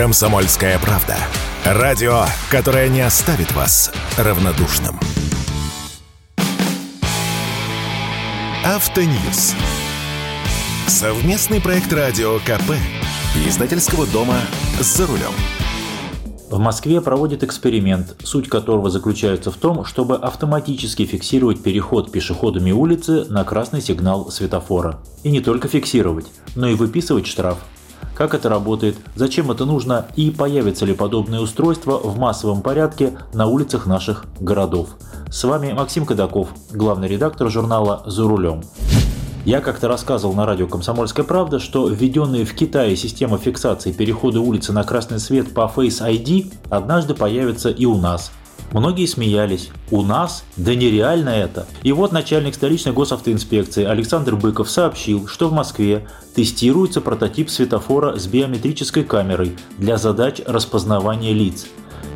Комсомольская правда. Радио, которое не оставит вас равнодушным. Автоньюз. Совместный проект радио КП. Издательского дома «За рулем». В Москве проводят эксперимент, суть которого заключается в том, чтобы автоматически фиксировать переход пешеходами улицы на красный сигнал светофора. И не только фиксировать, но и выписывать штраф. Как это работает, зачем это нужно и появится ли подобное устройство в массовом порядке на улицах наших городов. С вами Максим Кадаков, главный редактор журнала «За рулем». Я как-то рассказывал на радио «Комсомольская правда», что введенная в Китае система фиксации перехода улицы на красный свет по Face ID однажды появится и у нас. Многие смеялись. У нас? Да нереально это. И вот начальник столичной госавтоинспекции Александр Быков сообщил, что в Москве тестируется прототип светофора с биометрической камерой для задач распознавания лиц.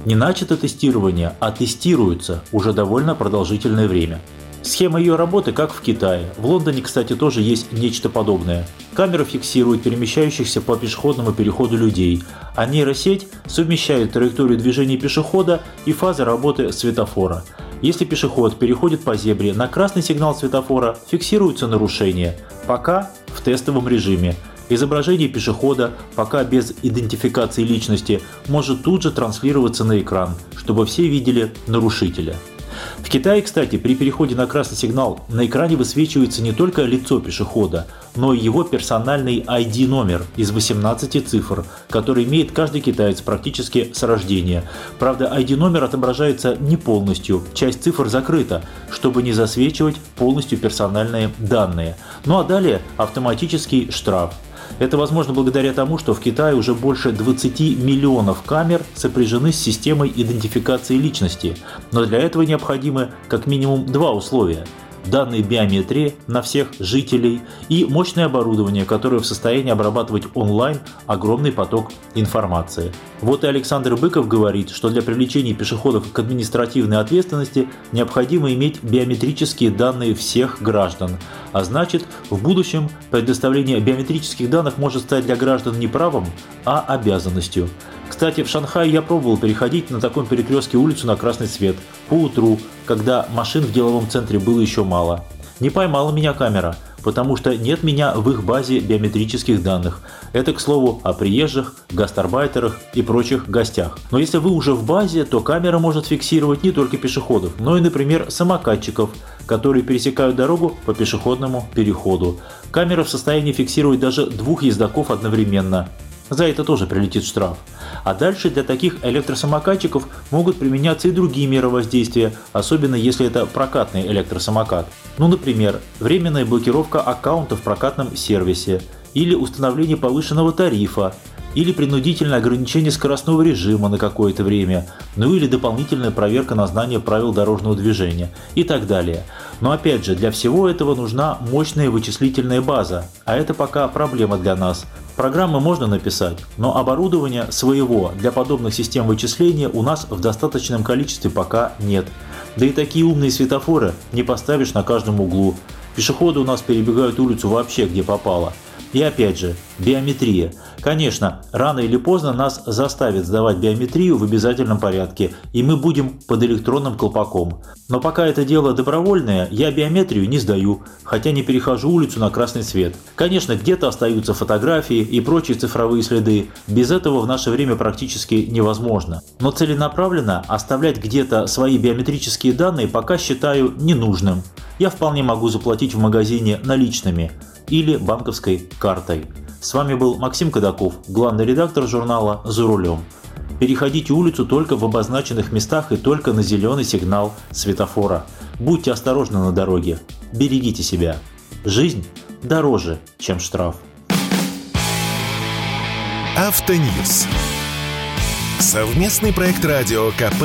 Не начато тестирование, а тестируется уже довольно продолжительное время. Схема ее работы как в Китае. В Лондоне, кстати, тоже есть нечто подобное. Камера фиксирует перемещающихся по пешеходному переходу людей, а нейросеть совмещает траекторию движения пешехода и фазы работы светофора. Если пешеход переходит по зебре, на красный сигнал светофора фиксируется нарушение, пока в тестовом режиме. Изображение пешехода, пока без идентификации личности, может тут же транслироваться на экран, чтобы все видели нарушителя. Китае, кстати, при переходе на красный сигнал на экране высвечивается не только лицо пешехода, но и его персональный ID-номер из 18 цифр, который имеет каждый китаец практически с рождения. Правда, ID-номер отображается не полностью, часть цифр закрыта, чтобы не засвечивать полностью персональные данные. Ну а далее автоматический штраф. Это возможно благодаря тому, что в Китае уже больше 20 миллионов камер сопряжены с системой идентификации личности, но для этого необходимы как минимум два условия – данные биометрии на всех жителей и мощное оборудование, которое в состоянии обрабатывать онлайн огромный поток информации. Вот и Александр Быков говорит, что для привлечения пешеходов к административной ответственности необходимо иметь биометрические данные всех граждан. А значит, в будущем предоставление биометрических данных может стать для граждан не правом, а обязанностью. Кстати, в Шанхае я пробовал переходить на таком перекрестке улицу на красный свет по утру, когда машин в деловом центре было еще мало. Не поймала меня камера, потому что нет меня в их базе биометрических данных. Это, к слову, о приезжих, гастарбайтерах и прочих гостях. Но если вы уже в базе, то камера может фиксировать не только пешеходов, но и, например, самокатчиков, которые пересекают дорогу по пешеходному переходу. Камера в состоянии фиксировать даже двух ездаков одновременно. За это тоже прилетит штраф. А дальше для таких электросамокатчиков могут применяться и другие меры воздействия, особенно если это прокатный электросамокат. Ну, например, временная блокировка аккаунта в прокатном сервисе или установление повышенного тарифа, или принудительное ограничение скоростного режима на какое-то время, ну или дополнительная проверка на знание правил дорожного движения и так далее. Но опять же, для всего этого нужна мощная вычислительная база, а это пока проблема для нас, Программы можно написать, но оборудования своего для подобных систем вычисления у нас в достаточном количестве пока нет. Да и такие умные светофоры не поставишь на каждом углу. Пешеходы у нас перебегают улицу вообще где попало. И опять же, биометрия. Конечно, рано или поздно нас заставят сдавать биометрию в обязательном порядке, и мы будем под электронным колпаком. Но пока это дело добровольное, я биометрию не сдаю, хотя не перехожу улицу на красный свет. Конечно, где-то остаются фотографии и прочие цифровые следы, без этого в наше время практически невозможно. Но целенаправленно оставлять где-то свои биометрические данные пока считаю ненужным. Я вполне могу заплатить в магазине наличными – или банковской картой. С вами был Максим Кадаков, главный редактор журнала «За рулем». Переходите улицу только в обозначенных местах и только на зеленый сигнал светофора. Будьте осторожны на дороге. Берегите себя. Жизнь дороже, чем штраф. Автоньюз. Совместный проект радио КП.